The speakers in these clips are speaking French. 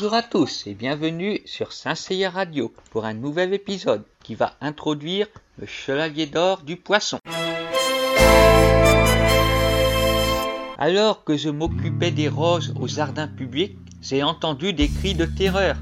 Bonjour à tous et bienvenue sur Saint-Seiya Radio pour un nouvel épisode qui va introduire le chevalier d'or du poisson. Alors que je m'occupais des roses au jardin public, j'ai entendu des cris de terreur.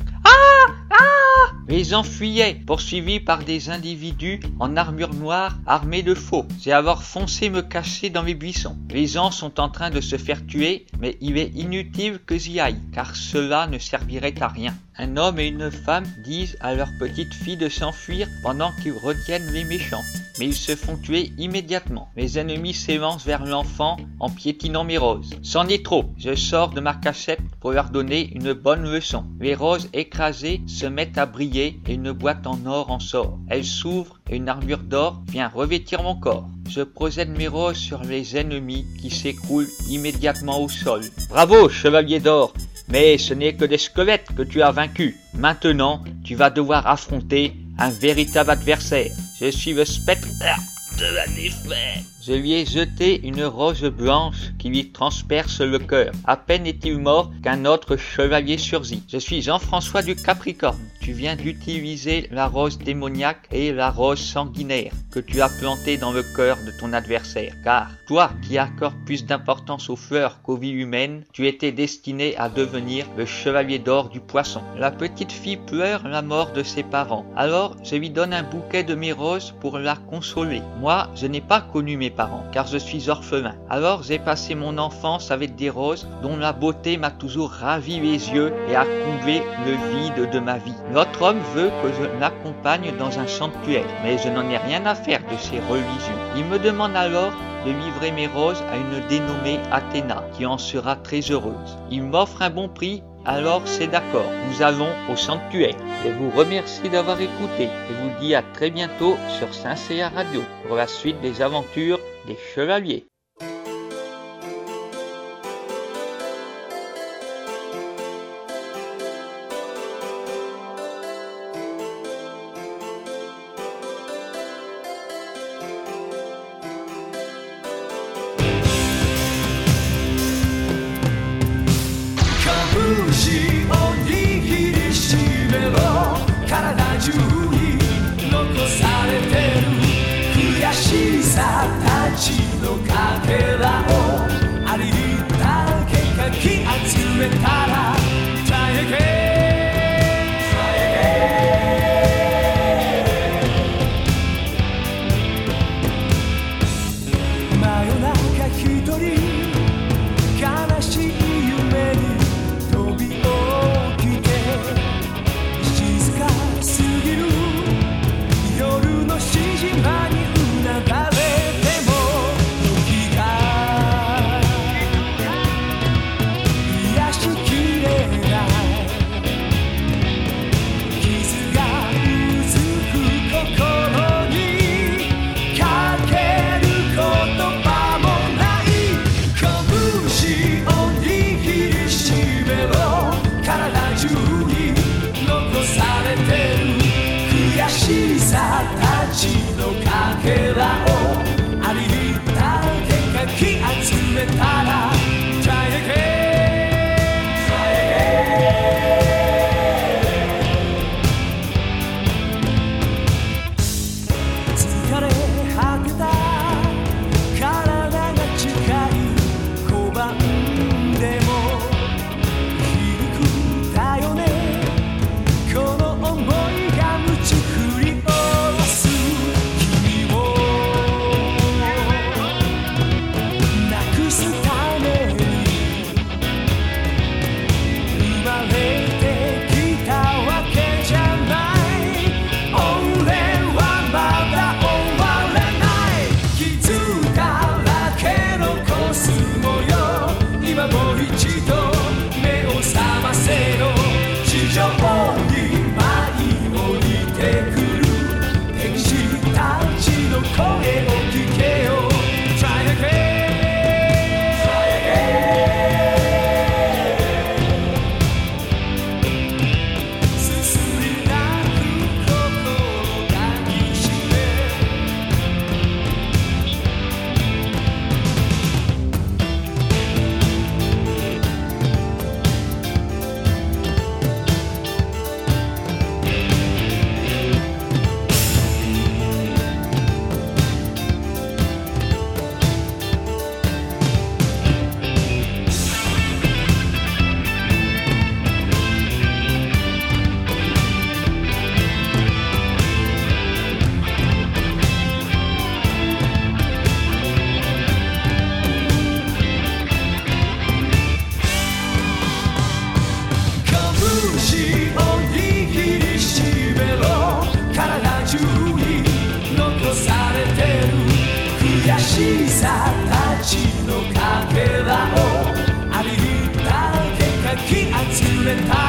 Ah Ah Les gens fuyaient, poursuivis par des individus en armure noire armés de faux. J'ai alors foncé me cacher dans les buissons. Les gens sont en train de se faire tuer, mais il est inutile que j'y aille, car cela ne servirait à rien. Un homme et une femme disent à leur petite fille de s'enfuir pendant qu'ils retiennent les méchants. Mais ils se font tuer immédiatement. Mes ennemis s'élancent vers l'enfant en piétinant mes roses. C'en est trop. Je sors de ma cachette pour leur donner une bonne leçon. Les roses écrasées se mettent à briller et une boîte en or en sort. Elle s'ouvre et une armure d'or vient revêtir mon corps. Je projette mes roses sur les ennemis qui s'écroulent immédiatement au sol. Bravo, chevalier d'or mais ce n'est que des squelettes que tu as vaincus. Maintenant, tu vas devoir affronter un véritable adversaire. Je suis le spectre de la défaite. Je lui ai jeté une rose blanche qui lui transperce le cœur. À peine est-il mort qu'un autre chevalier surgit. Je suis Jean-François du Capricorne. Tu viens d'utiliser la rose démoniaque et la rose sanguinaire que tu as plantée dans le cœur de ton adversaire. Car toi qui accordes plus d'importance aux fleurs qu'aux vies humaines, tu étais destiné à devenir le chevalier d'or du poisson. La petite fille pleure la mort de ses parents. Alors je lui donne un bouquet de mes roses pour la consoler. Moi, je n'ai pas connu mes car je suis orphelin. Alors j'ai passé mon enfance avec des roses dont la beauté m'a toujours ravi les yeux et a comblé le vide de ma vie. Notre homme veut que je l'accompagne dans un sanctuaire, mais je n'en ai rien à faire de ces religions. Il me demande alors de livrer mes roses à une dénommée Athéna, qui en sera très heureuse. Il m'offre un bon prix alors c'est d'accord, nous allons au sanctuaire. Je vous remercie d'avoir écouté et vous dis à très bientôt sur Saint-Céa Radio pour la suite des aventures des chevaliers. る悔しさたちのかけらをありったけかき集めたら the tide. and I